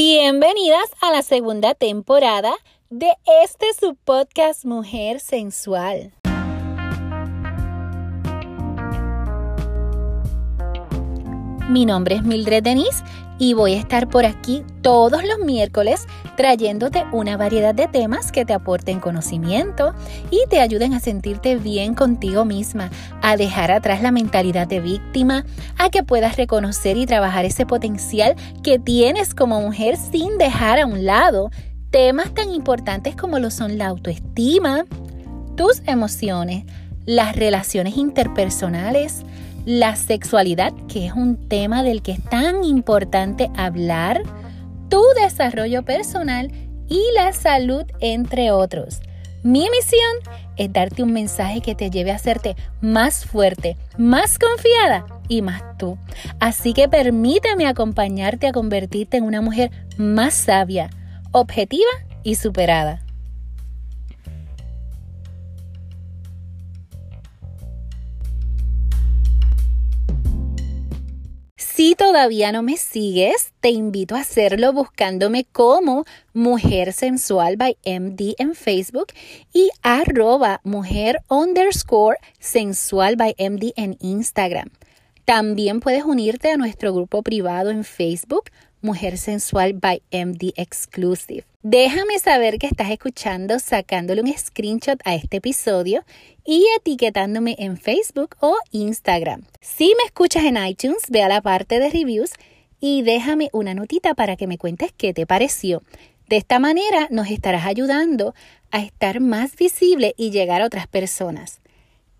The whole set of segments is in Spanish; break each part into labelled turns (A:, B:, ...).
A: Bienvenidas a la segunda temporada de este su podcast Mujer Sensual. Mi nombre es Mildred Denise y voy a estar por aquí todos los miércoles trayéndote una variedad de temas que te aporten conocimiento y te ayuden a sentirte bien contigo misma, a dejar atrás la mentalidad de víctima, a que puedas reconocer y trabajar ese potencial que tienes como mujer sin dejar a un lado temas tan importantes como lo son la autoestima, tus emociones, las relaciones interpersonales, la sexualidad, que es un tema del que es tan importante hablar, tu desarrollo personal y la salud, entre otros. Mi misión es darte un mensaje que te lleve a hacerte más fuerte, más confiada y más tú. Así que permíteme acompañarte a convertirte en una mujer más sabia, objetiva y superada. Si todavía no me sigues, te invito a hacerlo buscándome como Mujer Sensual by MD en Facebook y arroba mujer underscore sensual by MD en Instagram. También puedes unirte a nuestro grupo privado en Facebook Mujer Sensual by MD Exclusive. Déjame saber que estás escuchando sacándole un screenshot a este episodio y etiquetándome en Facebook o Instagram. Si me escuchas en iTunes, ve a la parte de reviews y déjame una notita para que me cuentes qué te pareció. De esta manera nos estarás ayudando a estar más visible y llegar a otras personas.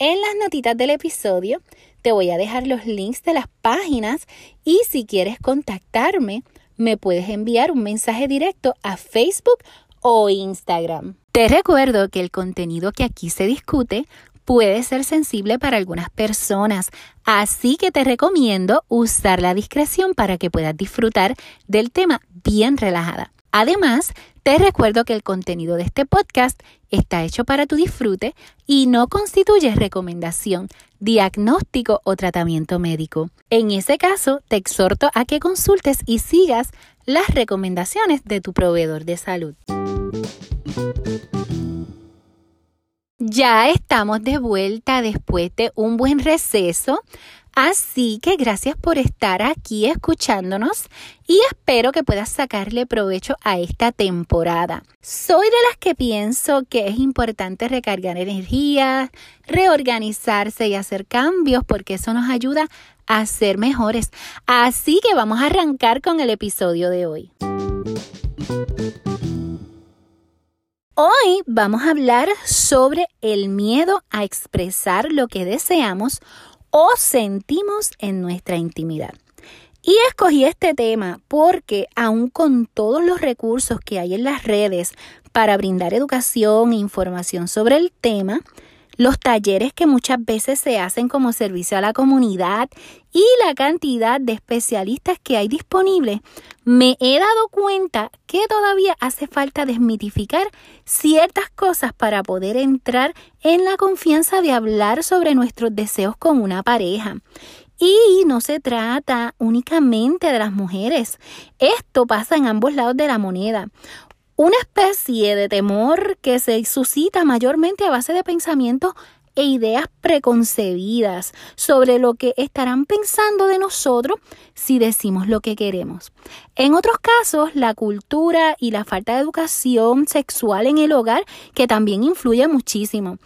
A: En las notitas del episodio te voy a dejar los links de las páginas y si quieres contactarme, me puedes enviar un mensaje directo a Facebook o Instagram. Te recuerdo que el contenido que aquí se discute puede ser sensible para algunas personas, así que te recomiendo usar la discreción para que puedas disfrutar del tema bien relajada. Además, te recuerdo que el contenido de este podcast está hecho para tu disfrute y no constituye recomendación, diagnóstico o tratamiento médico. En ese caso, te exhorto a que consultes y sigas las recomendaciones de tu proveedor de salud. Ya estamos de vuelta después de un buen receso Así que gracias por estar aquí escuchándonos y espero que puedas sacarle provecho a esta temporada. Soy de las que pienso que es importante recargar energía, reorganizarse y hacer cambios porque eso nos ayuda a ser mejores. Así que vamos a arrancar con el episodio de hoy. Hoy vamos a hablar sobre el miedo a expresar lo que deseamos o sentimos en nuestra intimidad. Y escogí este tema porque aun con todos los recursos que hay en las redes para brindar educación e información sobre el tema, los talleres que muchas veces se hacen como servicio a la comunidad y la cantidad de especialistas que hay disponibles, me he dado cuenta que todavía hace falta desmitificar ciertas cosas para poder entrar en la confianza de hablar sobre nuestros deseos con una pareja. Y no se trata únicamente de las mujeres. Esto pasa en ambos lados de la moneda una especie de temor que se suscita mayormente a base de pensamientos e ideas preconcebidas sobre lo que estarán pensando de nosotros si decimos lo que queremos. En otros casos, la cultura y la falta de educación sexual en el hogar que también influye muchísimo.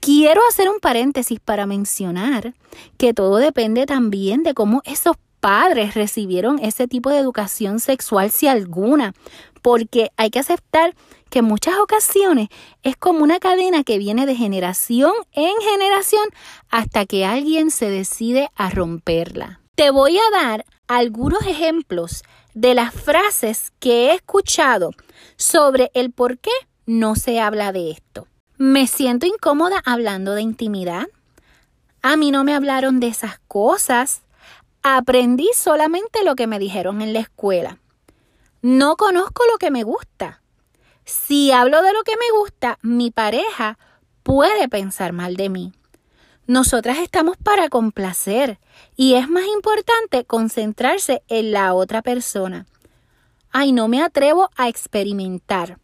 A: Quiero hacer un paréntesis para mencionar que todo depende también de cómo esos padres recibieron ese tipo de educación sexual, si alguna, porque hay que aceptar que en muchas ocasiones es como una cadena que viene de generación en generación hasta que alguien se decide a romperla. Te voy a dar algunos ejemplos de las frases que he escuchado sobre el por qué no se habla de esto. Me siento incómoda hablando de intimidad. A mí no me hablaron de esas cosas. Aprendí solamente lo que me dijeron en la escuela. No conozco lo que me gusta. Si hablo de lo que me gusta, mi pareja puede pensar mal de mí. Nosotras estamos para complacer y es más importante concentrarse en la otra persona. ay, no me atrevo a experimentar.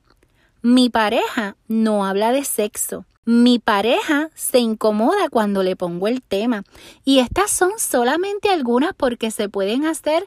A: Mi pareja no habla de sexo. Mi pareja se incomoda cuando le pongo el tema. Y estas son solamente algunas porque se pueden hacer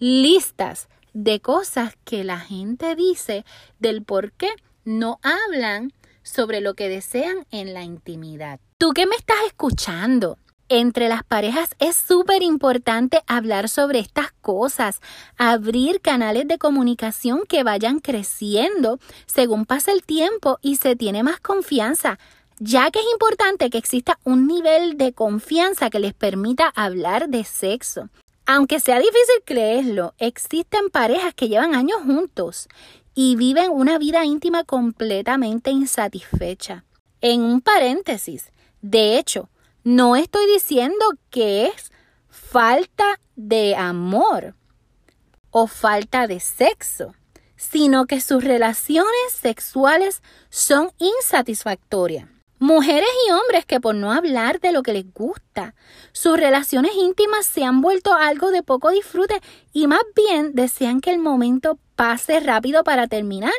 A: listas de cosas que la gente dice del por qué no hablan sobre lo que desean en la intimidad. Tú que me estás escuchando, entre las parejas es súper importante hablar sobre estas cosas, abrir canales de comunicación que vayan creciendo según pasa el tiempo y se tiene más confianza, ya que es importante que exista un nivel de confianza que les permita hablar de sexo. Aunque sea difícil creerlo, existen parejas que llevan años juntos y viven una vida íntima completamente insatisfecha. En un paréntesis, de hecho, no estoy diciendo que es falta de amor o falta de sexo, sino que sus relaciones sexuales son insatisfactorias. Mujeres y hombres que por no hablar de lo que les gusta, sus relaciones íntimas se han vuelto algo de poco disfrute y más bien desean que el momento pase rápido para terminar,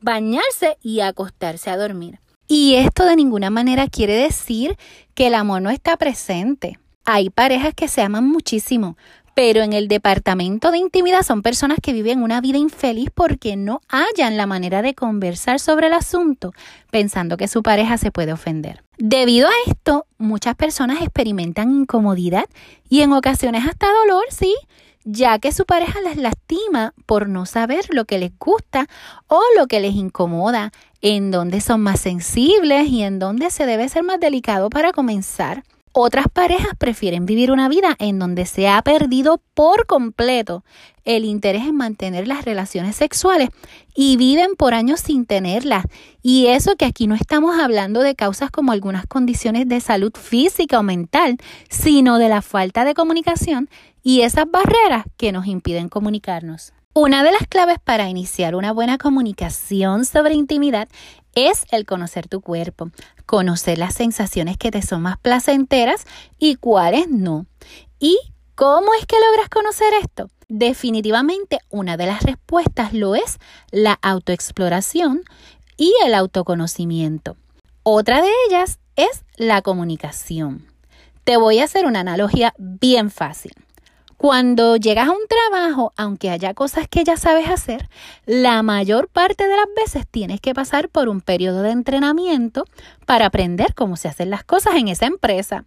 A: bañarse y acostarse a dormir. Y esto de ninguna manera quiere decir que el amor no está presente. Hay parejas que se aman muchísimo, pero en el departamento de intimidad son personas que viven una vida infeliz porque no hallan la manera de conversar sobre el asunto pensando que su pareja se puede ofender. Debido a esto, muchas personas experimentan incomodidad y en ocasiones hasta dolor, sí, ya que su pareja les lastima por no saber lo que les gusta o lo que les incomoda, en dónde son más sensibles y en dónde se debe ser más delicado para comenzar. Otras parejas prefieren vivir una vida en donde se ha perdido por completo el interés en mantener las relaciones sexuales y viven por años sin tenerlas. Y eso que aquí no estamos hablando de causas como algunas condiciones de salud física o mental, sino de la falta de comunicación y esas barreras que nos impiden comunicarnos. Una de las claves para iniciar una buena comunicación sobre intimidad es el conocer tu cuerpo, conocer las sensaciones que te son más placenteras y cuáles no. ¿Y cómo es que logras conocer esto? Definitivamente una de las respuestas lo es la autoexploración y el autoconocimiento. Otra de ellas es la comunicación. Te voy a hacer una analogía bien fácil. Cuando llegas a un trabajo, aunque haya cosas que ya sabes hacer, la mayor parte de las veces tienes que pasar por un periodo de entrenamiento para aprender cómo se hacen las cosas en esa empresa.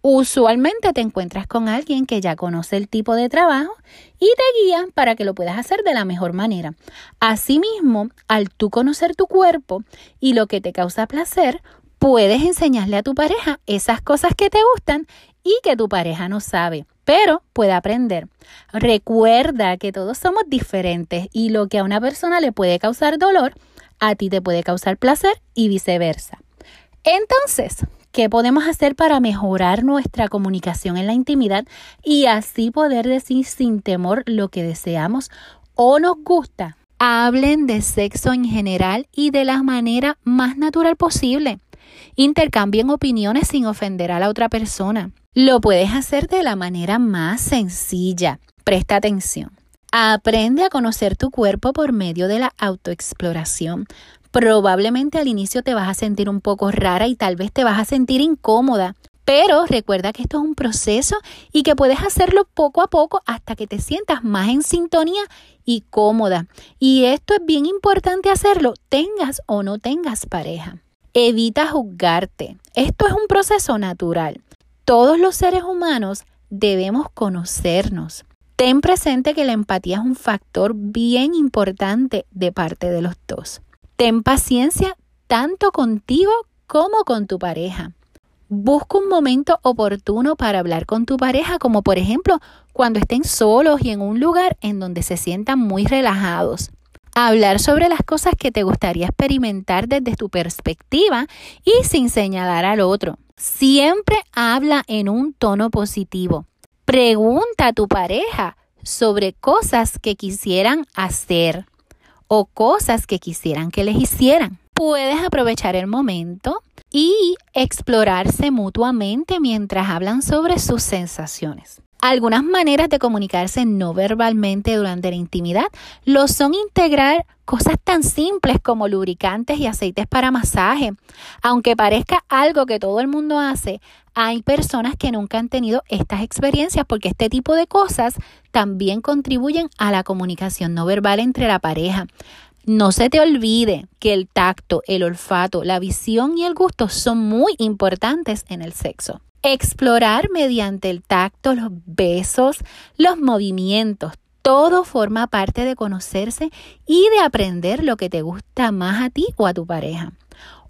A: Usualmente te encuentras con alguien que ya conoce el tipo de trabajo y te guía para que lo puedas hacer de la mejor manera. Asimismo, al tú conocer tu cuerpo y lo que te causa placer, puedes enseñarle a tu pareja esas cosas que te gustan y que tu pareja no sabe pero puede aprender. Recuerda que todos somos diferentes y lo que a una persona le puede causar dolor, a ti te puede causar placer y viceversa. Entonces, ¿qué podemos hacer para mejorar nuestra comunicación en la intimidad y así poder decir sin temor lo que deseamos o nos gusta? Hablen de sexo en general y de la manera más natural posible. Intercambien opiniones sin ofender a la otra persona. Lo puedes hacer de la manera más sencilla. Presta atención. Aprende a conocer tu cuerpo por medio de la autoexploración. Probablemente al inicio te vas a sentir un poco rara y tal vez te vas a sentir incómoda, pero recuerda que esto es un proceso y que puedes hacerlo poco a poco hasta que te sientas más en sintonía y cómoda. Y esto es bien importante hacerlo, tengas o no tengas pareja. Evita juzgarte. Esto es un proceso natural todos los seres humanos debemos conocernos. Ten presente que la empatía es un factor bien importante de parte de los dos. Ten paciencia tanto contigo como con tu pareja. Busca un momento oportuno para hablar con tu pareja, como por ejemplo cuando estén solos y en un lugar en donde se sientan muy relajados. Hablar sobre las cosas que te gustaría experimentar desde tu perspectiva y sin señalar al otro. Siempre habla en un tono positivo. Pregunta a tu pareja sobre cosas que quisieran hacer o cosas que quisieran que les hicieran. Puedes aprovechar el momento y explorarse mutuamente mientras hablan sobre sus sensaciones. Algunas maneras de comunicarse no verbalmente durante la intimidad lo son integrar cosas tan simples como lubricantes y aceites para masaje. Aunque parezca algo que todo el mundo hace, hay personas que nunca han tenido estas experiencias porque este tipo de cosas también contribuyen a la comunicación no verbal entre la pareja. No se te olvide que el tacto, el olfato, la visión y el gusto son muy importantes en el sexo. Explorar mediante el tacto, los besos, los movimientos, todo forma parte de conocerse y de aprender lo que te gusta más a ti o a tu pareja.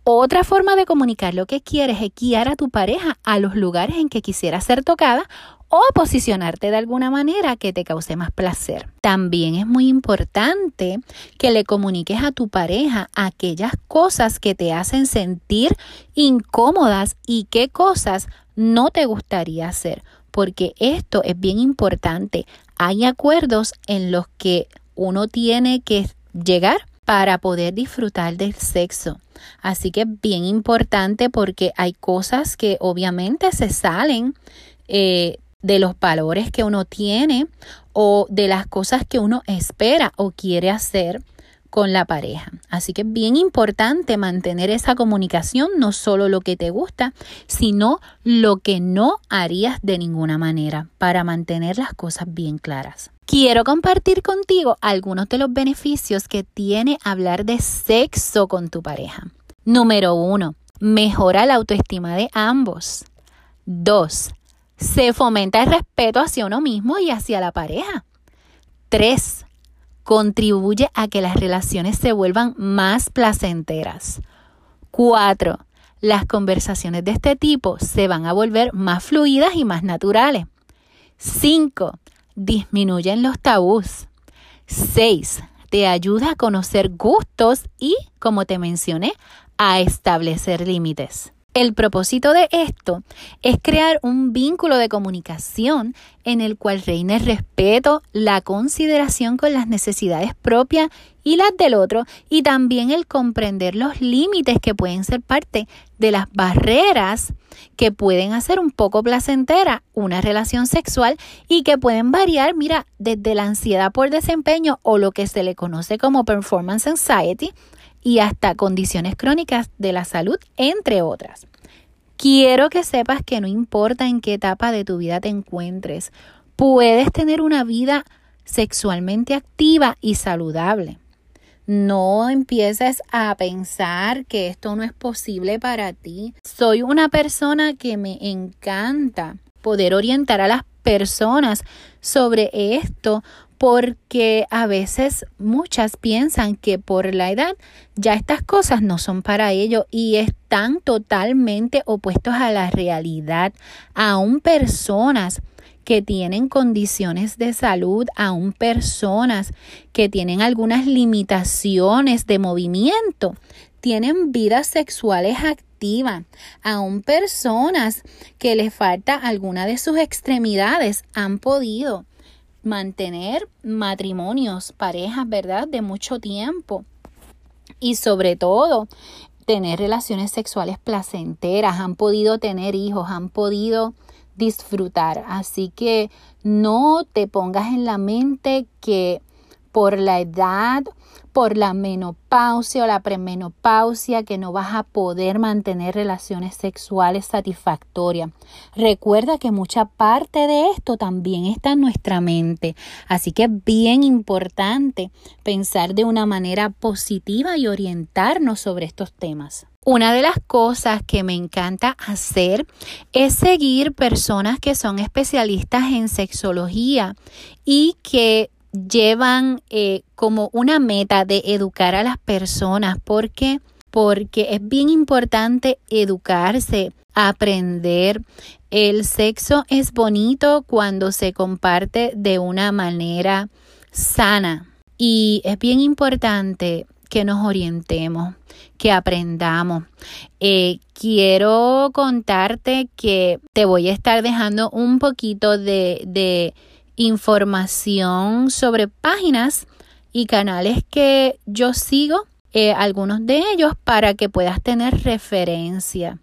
A: Otra forma de comunicar lo que quieres es guiar a tu pareja a los lugares en que quisiera ser tocada o posicionarte de alguna manera que te cause más placer. También es muy importante que le comuniques a tu pareja aquellas cosas que te hacen sentir incómodas y qué cosas no te gustaría hacer, porque esto es bien importante. Hay acuerdos en los que uno tiene que llegar para poder disfrutar del sexo. Así que es bien importante porque hay cosas que obviamente se salen eh, de los valores que uno tiene o de las cosas que uno espera o quiere hacer con la pareja. Así que es bien importante mantener esa comunicación, no solo lo que te gusta, sino lo que no harías de ninguna manera para mantener las cosas bien claras. Quiero compartir contigo algunos de los beneficios que tiene hablar de sexo con tu pareja. Número uno, mejora la autoestima de ambos. Dos, se fomenta el respeto hacia uno mismo y hacia la pareja. 3. Contribuye a que las relaciones se vuelvan más placenteras. 4. Las conversaciones de este tipo se van a volver más fluidas y más naturales. 5. Disminuyen los tabús. 6. Te ayuda a conocer gustos y, como te mencioné, a establecer límites. El propósito de esto es crear un vínculo de comunicación en el cual reine el respeto, la consideración con las necesidades propias y las del otro y también el comprender los límites que pueden ser parte de las barreras que pueden hacer un poco placentera una relación sexual y que pueden variar, mira, desde la ansiedad por desempeño o lo que se le conoce como performance anxiety y hasta condiciones crónicas de la salud, entre otras. Quiero que sepas que no importa en qué etapa de tu vida te encuentres, puedes tener una vida sexualmente activa y saludable. No empieces a pensar que esto no es posible para ti. Soy una persona que me encanta poder orientar a las personas sobre esto porque a veces muchas piensan que por la edad ya estas cosas no son para ellos y están totalmente opuestos a la realidad. Aún personas que tienen condiciones de salud, aún personas que tienen algunas limitaciones de movimiento, tienen vidas sexuales activas, aún personas que les falta alguna de sus extremidades han podido mantener matrimonios, parejas, ¿verdad? De mucho tiempo. Y sobre todo, tener relaciones sexuales placenteras, han podido tener hijos, han podido disfrutar. Así que no te pongas en la mente que por la edad por la menopausia o la premenopausia que no vas a poder mantener relaciones sexuales satisfactorias. Recuerda que mucha parte de esto también está en nuestra mente, así que es bien importante pensar de una manera positiva y orientarnos sobre estos temas. Una de las cosas que me encanta hacer es seguir personas que son especialistas en sexología y que llevan eh, como una meta de educar a las personas. porque Porque es bien importante educarse, aprender. El sexo es bonito cuando se comparte de una manera sana. Y es bien importante que nos orientemos, que aprendamos. Eh, quiero contarte que te voy a estar dejando un poquito de información sobre páginas y canales que yo sigo, eh, algunos de ellos para que puedas tener referencia.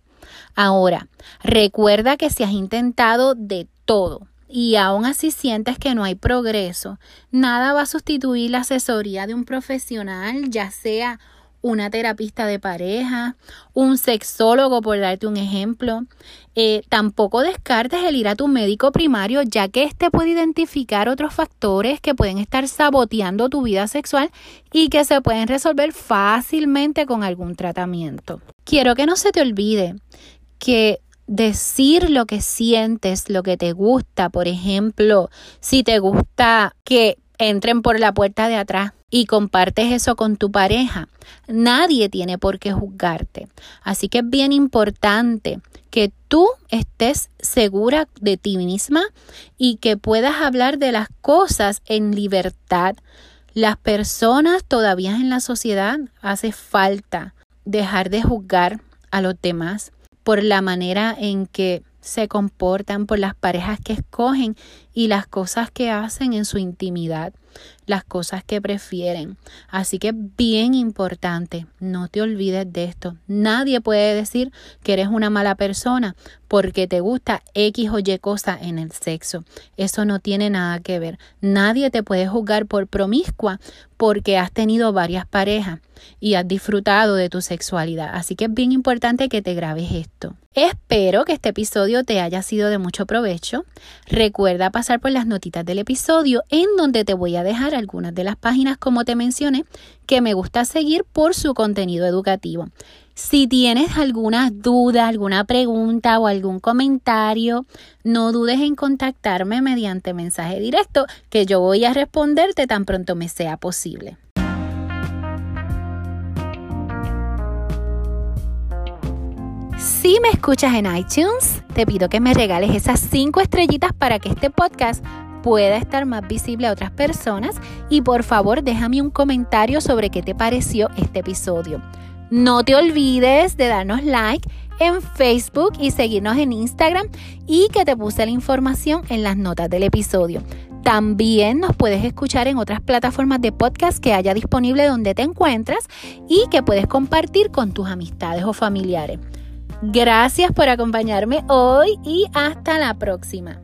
A: Ahora, recuerda que si has intentado de todo, y aún así sientes que no hay progreso, nada va a sustituir la asesoría de un profesional, ya sea una terapista de pareja, un sexólogo, por darte un ejemplo. Eh, tampoco descartes el ir a tu médico primario, ya que éste puede identificar otros factores que pueden estar saboteando tu vida sexual y que se pueden resolver fácilmente con algún tratamiento. Quiero que no se te olvide que decir lo que sientes, lo que te gusta, por ejemplo, si te gusta que entren por la puerta de atrás y compartes eso con tu pareja, nadie tiene por qué juzgarte. Así que es bien importante que tú estés segura de ti misma y que puedas hablar de las cosas en libertad. Las personas todavía en la sociedad hace falta dejar de juzgar a los demás por la manera en que se comportan, por las parejas que escogen y las cosas que hacen en su intimidad, las cosas que prefieren. Así que es bien importante, no te olvides de esto. Nadie puede decir que eres una mala persona porque te gusta X o Y cosa en el sexo. Eso no tiene nada que ver. Nadie te puede juzgar por promiscua porque has tenido varias parejas y has disfrutado de tu sexualidad. Así que es bien importante que te grabes esto. Espero que este episodio te haya sido de mucho provecho. Recuerda pasar por las notitas del episodio en donde te voy a dejar algunas de las páginas como te mencioné que me gusta seguir por su contenido educativo. Si tienes alguna duda, alguna pregunta o algún comentario, no dudes en contactarme mediante mensaje directo que yo voy a responderte tan pronto me sea posible. Si me escuchas en iTunes, te pido que me regales esas cinco estrellitas para que este podcast pueda estar más visible a otras personas y por favor déjame un comentario sobre qué te pareció este episodio. No te olvides de darnos like en Facebook y seguirnos en Instagram y que te puse la información en las notas del episodio. También nos puedes escuchar en otras plataformas de podcast que haya disponible donde te encuentras y que puedes compartir con tus amistades o familiares. Gracias por acompañarme hoy y hasta la próxima.